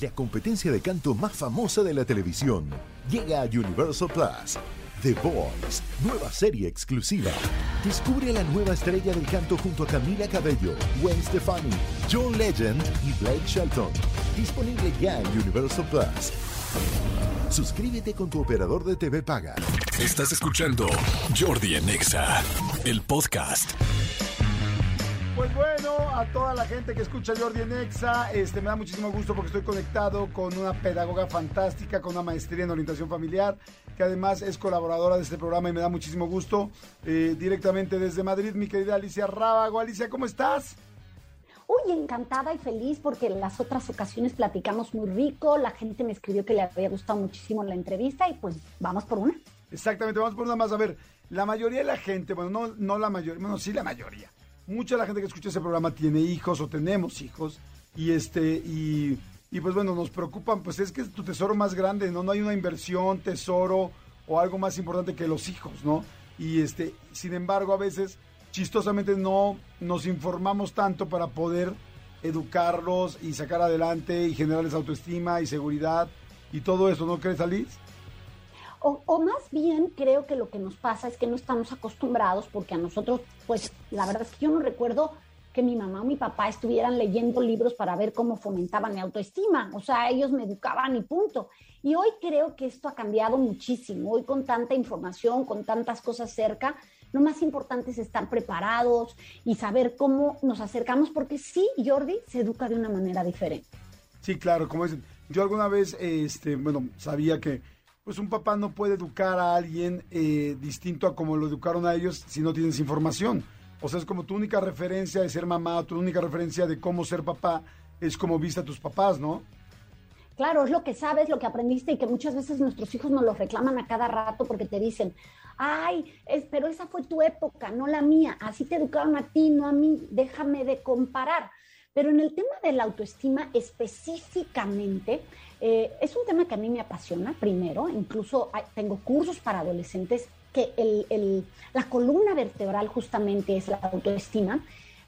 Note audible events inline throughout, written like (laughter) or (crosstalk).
la competencia de canto más famosa de la televisión, llega a Universal Plus. The Voice, nueva serie exclusiva. Descubre a la nueva estrella del canto junto a Camila Cabello, Gwen Stefani, John Legend y Blake Shelton. Disponible ya en Universal Plus. Suscríbete con tu operador de TV Paga. Estás escuchando Jordi Anexa, el podcast. Pues bueno, a toda la gente que escucha Jordi en Exa, este, me da muchísimo gusto porque estoy conectado con una pedagoga fantástica, con una maestría en orientación familiar, que además es colaboradora de este programa y me da muchísimo gusto. Eh, directamente desde Madrid, mi querida Alicia Rábago. Alicia, ¿cómo estás? Uy, encantada y feliz porque en las otras ocasiones platicamos muy rico, la gente me escribió que le había gustado muchísimo la entrevista y pues vamos por una. Exactamente, vamos por una más. A ver, la mayoría de la gente, bueno, no, no la mayoría, bueno, sí la mayoría mucha la gente que escucha ese programa tiene hijos o tenemos hijos y este y, y, pues bueno, nos preocupan, pues es que es tu tesoro más grande, ¿no? No hay una inversión, tesoro o algo más importante que los hijos, ¿no? Y este, sin embargo, a veces chistosamente no nos informamos tanto para poder educarlos y sacar adelante y generarles autoestima y seguridad y todo eso, ¿no crees, Alice? O, más bien creo que lo que nos pasa es que no estamos acostumbrados porque a nosotros, pues la verdad es que yo no recuerdo que mi mamá o mi papá estuvieran leyendo libros para ver cómo fomentaban mi autoestima. O sea, ellos me educaban y punto. Y hoy creo que esto ha cambiado muchísimo. Hoy con tanta información, con tantas cosas cerca, lo más importante es estar preparados y saber cómo nos acercamos, porque sí, Jordi se educa de una manera diferente. Sí, claro, como dicen. Yo alguna vez, este, bueno, sabía que pues un papá no puede educar a alguien eh, distinto a como lo educaron a ellos si no tienes información. O sea, es como tu única referencia de ser mamá, tu única referencia de cómo ser papá, es como viste a tus papás, ¿no? Claro, es lo que sabes, lo que aprendiste y que muchas veces nuestros hijos nos lo reclaman a cada rato porque te dicen, ay, pero esa fue tu época, no la mía, así te educaron a ti, no a mí, déjame de comparar. Pero en el tema de la autoestima específicamente, eh, es un tema que a mí me apasiona, primero, incluso tengo cursos para adolescentes que la columna vertebral justamente es la autoestima,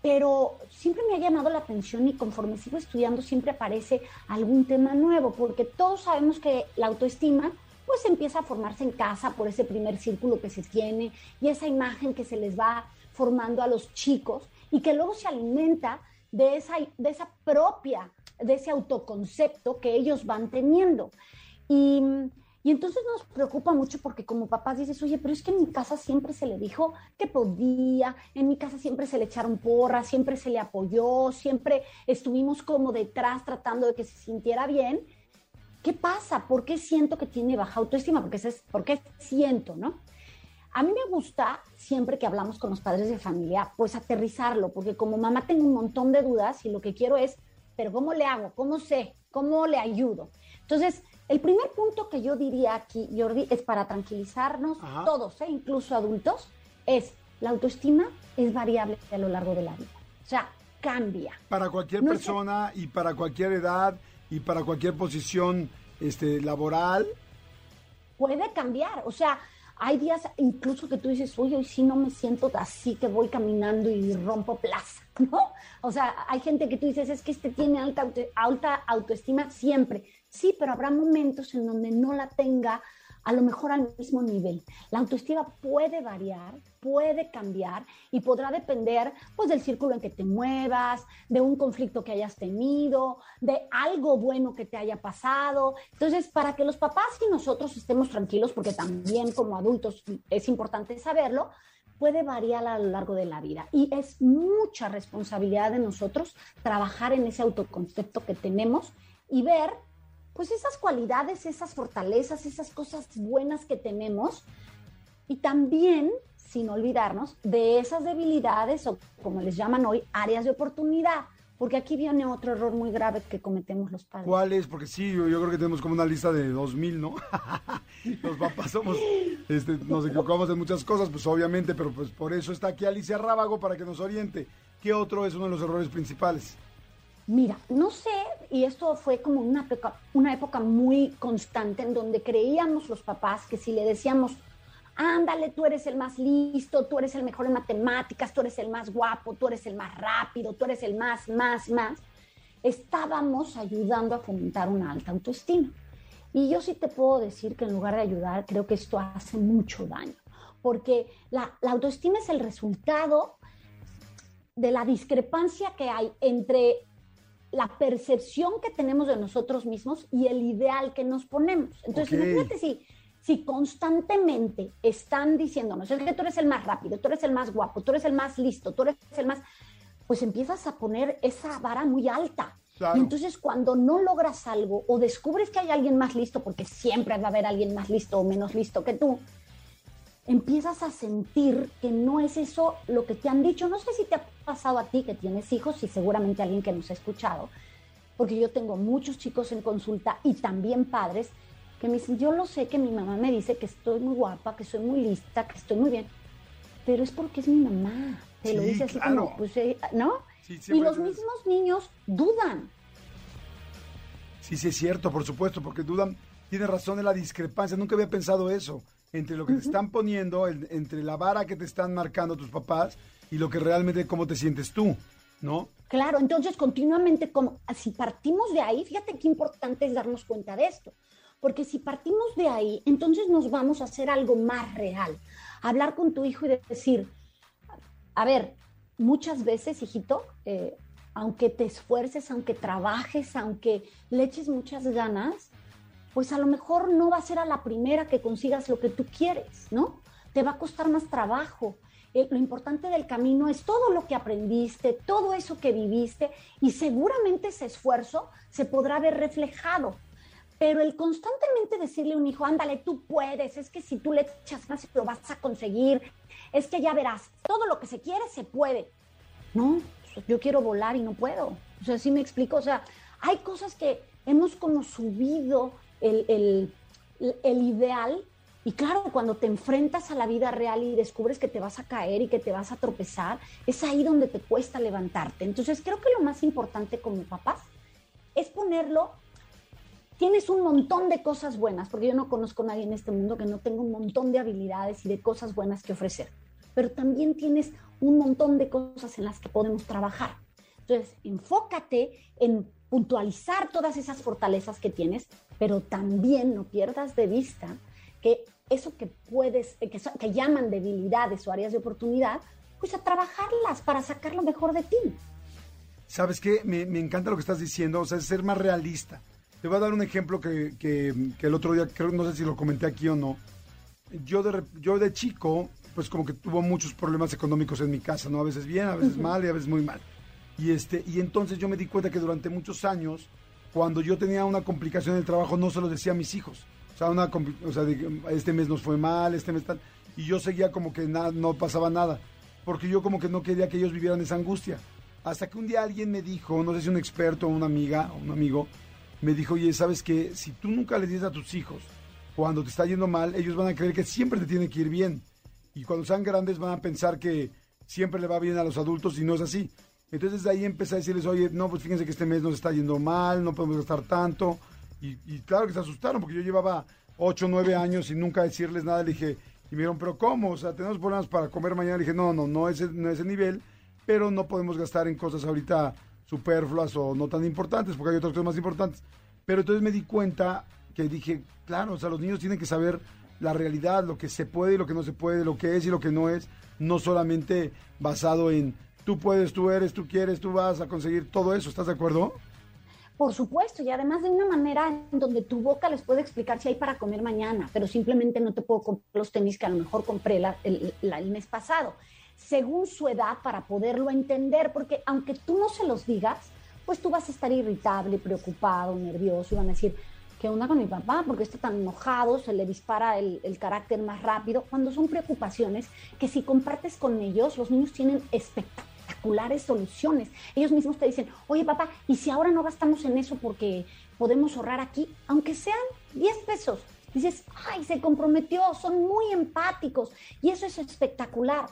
pero siempre me ha llamado la atención y conforme sigo estudiando siempre aparece algún tema nuevo, porque todos sabemos que la autoestima pues empieza a formarse en casa por ese primer círculo que se tiene y esa imagen que se les va formando a los chicos y que luego se alimenta de esa, de esa propia, de ese autoconcepto que ellos van teniendo. Y, y entonces nos preocupa mucho porque como papás dices, oye, pero es que en mi casa siempre se le dijo que podía, en mi casa siempre se le echaron porras, siempre se le apoyó, siempre estuvimos como detrás tratando de que se sintiera bien. ¿Qué pasa? ¿Por qué siento que tiene baja autoestima? Porque es, ¿Por qué siento, no? A mí me gusta, siempre que hablamos con los padres de familia, pues aterrizarlo, porque como mamá tengo un montón de dudas y lo que quiero es, pero ¿cómo le hago? ¿Cómo sé? ¿Cómo le ayudo? Entonces, el primer punto que yo diría aquí, Jordi, es para tranquilizarnos todos, ¿eh? incluso adultos, es la autoestima es variable a lo largo de la vida. O sea, cambia. Para cualquier persona y para cualquier edad y para cualquier posición este, laboral. Puede cambiar. O sea, hay días incluso que tú dices, oye, hoy sí no me siento así que voy caminando y rompo plaza, (laughs) ¿no? O sea, hay gente que tú dices, es que este tiene alta, alta autoestima siempre. Sí, pero habrá momentos en donde no la tenga a lo mejor al mismo nivel. La autoestima puede variar, puede cambiar y podrá depender pues del círculo en que te muevas, de un conflicto que hayas tenido, de algo bueno que te haya pasado. Entonces, para que los papás y nosotros estemos tranquilos, porque también como adultos es importante saberlo, puede variar a lo largo de la vida y es mucha responsabilidad de nosotros trabajar en ese autoconcepto que tenemos y ver pues esas cualidades, esas fortalezas, esas cosas buenas que tenemos y también sin olvidarnos de esas debilidades o como les llaman hoy, áreas de oportunidad. Porque aquí viene otro error muy grave que cometemos los padres. ¿Cuál es? Porque sí, yo, creo que tenemos como una lista de 2000, ¿no? (laughs) los papás somos, este, nos equivocamos en muchas cosas, pues obviamente, pero pues por eso está aquí Alicia Rábago para que nos oriente. ¿Qué otro es uno de los errores principales? Mira, no sé, y esto fue como una época, una época muy constante en donde creíamos los papás que si le decíamos, ándale, tú eres el más listo, tú eres el mejor en matemáticas, tú eres el más guapo, tú eres el más rápido, tú eres el más, más, más, estábamos ayudando a fomentar una alta autoestima. Y yo sí te puedo decir que en lugar de ayudar, creo que esto hace mucho daño, porque la, la autoestima es el resultado de la discrepancia que hay entre la percepción que tenemos de nosotros mismos y el ideal que nos ponemos. Entonces, imagínate si, si constantemente están diciéndonos, es que tú eres el más rápido, tú eres el más guapo, tú eres el más listo, tú eres el más... Pues empiezas a poner esa vara muy alta. Claro. Y entonces cuando no logras algo o descubres que hay alguien más listo, porque siempre va a haber alguien más listo o menos listo que tú, empiezas a sentir que no es eso lo que te han dicho. No sé si te ha pasado a ti que tienes hijos y seguramente alguien que nos ha escuchado, porque yo tengo muchos chicos en consulta y también padres que me dicen, yo lo sé que mi mamá me dice que estoy muy guapa, que soy muy lista, que estoy muy bien, pero es porque es mi mamá. Te lo Sí, dice así claro. como, pues, eh, ¿no? Sí, y los mismos niños dudan. Sí, sí, es cierto, por supuesto, porque dudan, tiene razón en la discrepancia. Nunca había pensado eso. Entre lo que te están poniendo, entre la vara que te están marcando tus papás y lo que realmente cómo te sientes tú, ¿no? Claro, entonces continuamente, como si partimos de ahí, fíjate qué importante es darnos cuenta de esto, porque si partimos de ahí, entonces nos vamos a hacer algo más real, hablar con tu hijo y decir, a ver, muchas veces, hijito, eh, aunque te esfuerces, aunque trabajes, aunque le eches muchas ganas, pues a lo mejor no va a ser a la primera que consigas lo que tú quieres, ¿no? Te va a costar más trabajo. Eh, lo importante del camino es todo lo que aprendiste, todo eso que viviste y seguramente ese esfuerzo se podrá ver reflejado. Pero el constantemente decirle a un hijo, ándale, tú puedes, es que si tú le echas más lo vas a conseguir, es que ya verás, todo lo que se quiere se puede. No, yo quiero volar y no puedo. O sea, sí me explico. O sea, hay cosas que hemos como subido el, el- el ideal y claro, cuando te enfrentas a la vida real y descubres que te vas a caer y que te vas a tropezar, es ahí donde te cuesta levantarte. Entonces creo que lo más importante como papás es ponerlo tienes un montón de cosas buenas, porque yo no conozco a nadie en este mundo que no tenga un montón de habilidades y de cosas buenas que ofrecer, pero también tienes un montón de cosas en las que podemos trabajar. Entonces, enfócate en puntualizar todas esas fortalezas que tienes, pero también no pierdas de vista que eso que puedes, eh, que, so- que llaman debilidades o áreas de oportunidad, pues a trabajarlas para sacar lo mejor de ti. ¿Sabes qué? Me, me encanta lo que estás diciendo, o sea, es ser más realista. Te voy a dar un ejemplo que, que- que el otro día, creo, no sé si lo comenté aquí o no. Yo de, yo de chico, pues como que tuvo muchos problemas económicos en mi casa, ¿no? A veces bien, a veces mal y a veces muy mal. Y, este, y entonces yo me di cuenta que durante muchos años, cuando yo tenía una complicación en el trabajo, no se lo decía a mis hijos. O sea, una, o sea este mes nos fue mal, este mes tal. Y yo seguía como que nada, no pasaba nada. Porque yo como que no quería que ellos vivieran esa angustia. Hasta que un día alguien me dijo, no sé si un experto o una amiga o un amigo, me dijo, oye, ¿sabes qué? Si tú nunca les dices a tus hijos cuando te está yendo mal, ellos van a creer que siempre te tiene que ir bien. Y cuando sean grandes van a pensar que siempre le va bien a los adultos y no es así. Entonces de ahí empecé a decirles, oye, no, pues fíjense que este mes nos está yendo mal, no podemos gastar tanto. Y, claro que se asustaron porque yo llevaba 8 o 9 años y nunca decirles nada. Le dije, y me dijeron, pero ¿cómo? O sea, tenemos problemas para comer mañana. Le dije, no, no, no ese, no ese nivel, pero no podemos gastar en cosas ahorita superfluas o no tan importantes porque hay otras cosas más importantes. Pero entonces me di cuenta que dije, claro, o sea, los niños tienen que saber la realidad, lo que se puede y lo que no se puede, lo que es y lo que no es, no solamente basado en tú puedes, tú eres, tú quieres, tú vas a conseguir todo eso, ¿estás de acuerdo? Por supuesto, y además de una manera en donde tu boca les puede explicar si hay para comer mañana, pero simplemente no te puedo comprar los tenis que a lo mejor compré el, la- mes pasado, según su edad para poderlo entender, porque aunque tú no se los digas, pues tú vas a estar irritable, preocupado, nervioso y van a decir, ¿qué onda con mi papá? porque está tan enojado? Se le dispara el, carácter más rápido, cuando son preocupaciones que si compartes con ellos, los niños tienen soluciones. Ellos mismos te dicen, oye papá, ¿y si ahora no gastamos en eso porque podemos ahorrar aquí? Aunque sean 10 pesos. Dices, ay, se comprometió, son muy empáticos y eso es espectacular.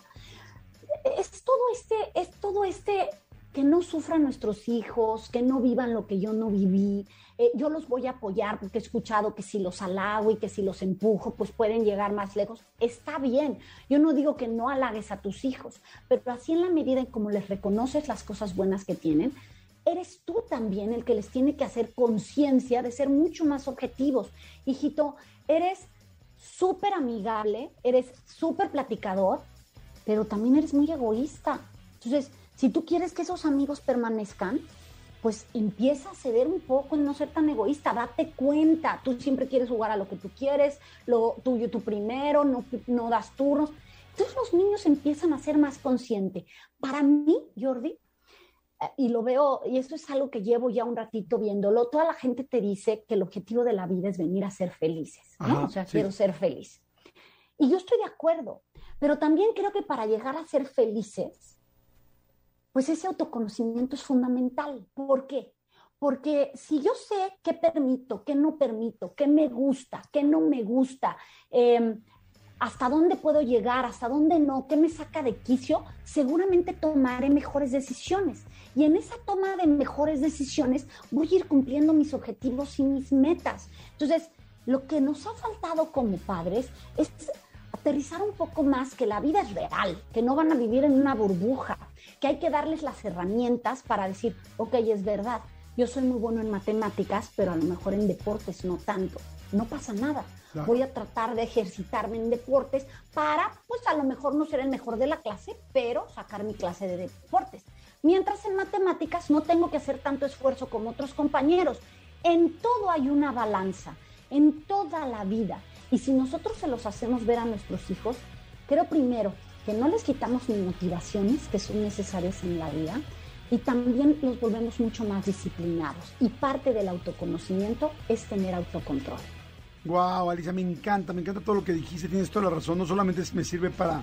Es todo este, es todo este que no sufran nuestros hijos, que no vivan lo que yo no viví. Eh, yo los voy a apoyar porque he escuchado que si los halago y que si los empujo, pues pueden llegar más lejos. Está bien. Yo no digo que no halagues a tus hijos, pero así en la medida en como les reconoces las cosas buenas que tienen, eres tú también el que les tiene que hacer conciencia de ser mucho más objetivos. Hijito, eres súper amigable, eres súper platicador, pero también eres muy egoísta. Entonces, si tú quieres que esos amigos permanezcan, pues empieza a ceder un poco en no ser tan egoísta, date cuenta, tú siempre quieres jugar a lo que tú quieres, lo tuyo tú primero, no, no das turnos. Entonces los niños empiezan a ser más conscientes. Para mí, Jordi, eh, y lo veo, y esto es algo que llevo ya un ratito viéndolo, toda la gente te dice que el objetivo de la vida es venir a ser felices, ¿no? o sea, quiero ser feliz. Y yo estoy de acuerdo, pero también creo que para llegar a ser felices, pues ese autoconocimiento es fundamental. ¿Por qué? Porque si yo sé qué permito, qué no permito, qué me gusta, qué no me gusta, em, hasta dónde puedo llegar, hasta dónde no, qué me saca de quicio, seguramente tomaré mejores decisiones. Y en esa toma de mejores decisiones voy a ir cumpliendo mis objetivos y mis metas. Entonces, lo que nos ha faltado como padres es aterrizar un poco más que la vida es real, que no van a vivir en una burbuja, que hay que darles las herramientas para decir, ok, es verdad, yo soy muy bueno en matemáticas, pero a lo mejor en deportes no tanto. No pasa nada. Voy a tratar de ejercitarme en deportes para, pues a lo mejor no ser el mejor de la clase, pero sacar mi clase de deportes. Mientras en matemáticas no tengo que hacer tanto esfuerzo como otros compañeros. En todo hay una balanza, en toda la vida. Y si nosotros se los hacemos ver a nuestros hijos, creo primero que no les quitamos ni motivaciones que son necesarias en la vida y también los volvemos mucho más disciplinados. Y parte del autoconocimiento es tener autocontrol. Wow, Alicia, me encanta, me encanta todo lo que dijiste, tienes toda la razón. No solamente me sirve para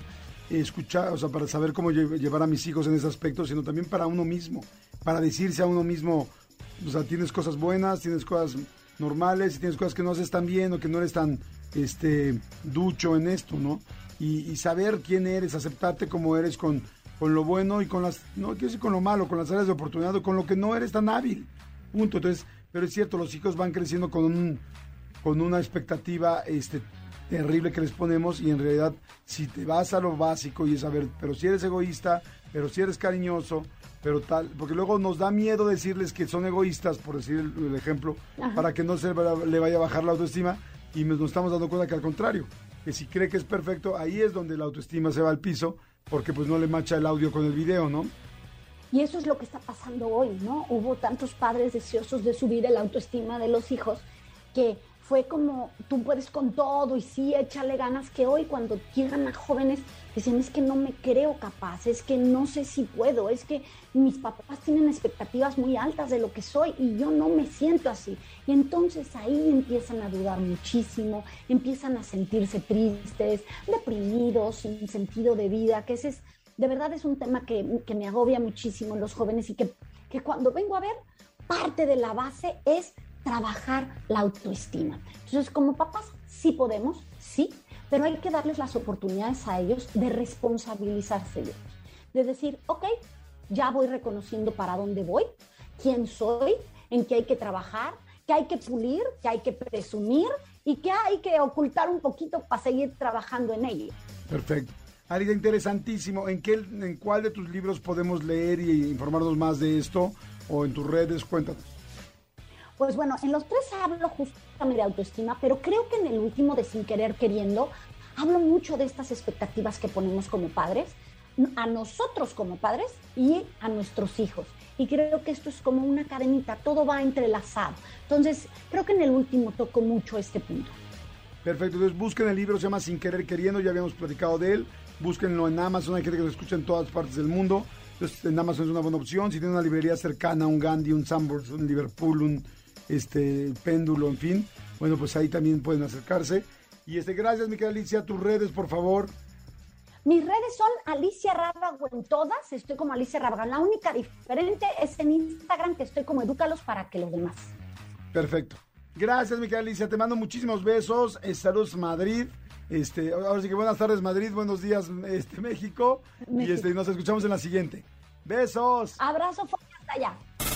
escuchar, o sea, para saber cómo llevar a mis hijos en ese aspecto, sino también para uno mismo, para decirse a uno mismo, o sea, tienes cosas buenas, tienes cosas normales, tienes cosas que no haces tan bien o que no eres tan este ducho en esto, ¿no? y, saber quién eres, aceptarte como eres con, con lo bueno y con las, no quiero decir con lo malo, con las áreas de oportunidad o con lo que no eres tan hábil. Punto. Entonces, pero es cierto, los hijos van creciendo con un, con una expectativa este, terrible que les ponemos y en realidad si te vas a lo básico y es saber, pero si eres egoísta, pero si eres cariñoso, pero tal, porque luego nos da miedo decirles que son egoístas, por decir el, ejemplo, para que no se le vaya a bajar la autoestima y nos estamos dando cuenta que al contrario, que si cree que es perfecto, ahí es donde la autoestima se va al piso, porque pues no le macha el audio con el video, ¿no? Y eso es lo que está pasando hoy, ¿no? Hubo tantos padres deseosos de subir el autoestima de los hijos que fue como tú puedes con todo y sí, échale ganas, que hoy cuando llegan a jóvenes dicen es que no me creo capaz, es que no sé si puedo, es que mis papás tienen expectativas muy altas de lo que soy y yo no me siento así. Y entonces ahí empiezan a dudar muchísimo, empiezan a sentirse tristes, deprimidos, sin sentido de vida, que ese es, de verdad es un tema que, me agobia muchísimo en los jóvenes y que, que cuando vengo a ver, parte de la base es trabajar la autoestima. Entonces, como papás, sí podemos, sí, pero hay que darles las oportunidades a ellos de responsabilizarse de decir, ok, ya voy reconociendo para dónde voy, quién soy, en qué hay que trabajar, qué hay que pulir, qué hay que presumir y qué hay que ocultar un poquito para seguir trabajando en ello. Perfecto. Arida, interesantísimo. ¿En, qué, ¿En cuál de tus libros podemos leer y informarnos más de esto? O en tus redes, cuéntanos. Pues bueno, en los tres hablo justamente de autoestima, pero creo que en el último de Sin Querer Queriendo hablo mucho de estas expectativas que ponemos como padres, a nosotros como padres y a nuestros hijos. Y creo que esto es como una cadenita, todo va entrelazado. Entonces, creo que en el último toco mucho este punto. Perfecto, entonces busquen el libro, se llama Sin Querer Queriendo, ya habíamos platicado de él. Búsquenlo en Amazon, hay gente que lo escucha en todas partes del mundo. Entonces, en Amazon es una buena opción. Si tienen una librería cercana, un Gandhi, un Sambors, un Liverpool, un este péndulo, en fin. Bueno, pues ahí también pueden acercarse. Y este, gracias, mi querida Alicia, tus redes, por favor. Mis redes son Alicia Rábago en todas, estoy como Alicia Rábago. La única diferente es en Instagram, que estoy como Edúcalos para que los demás. Perfecto. Gracias, mi querida Alicia, te mando muchísimos besos. Eh, saludos, Madrid. Este, ahora sí que buenas tardes, Madrid, buenos días, este, México. Y este, nos escuchamos en la siguiente. Besos. Abrazo fuerte hasta allá.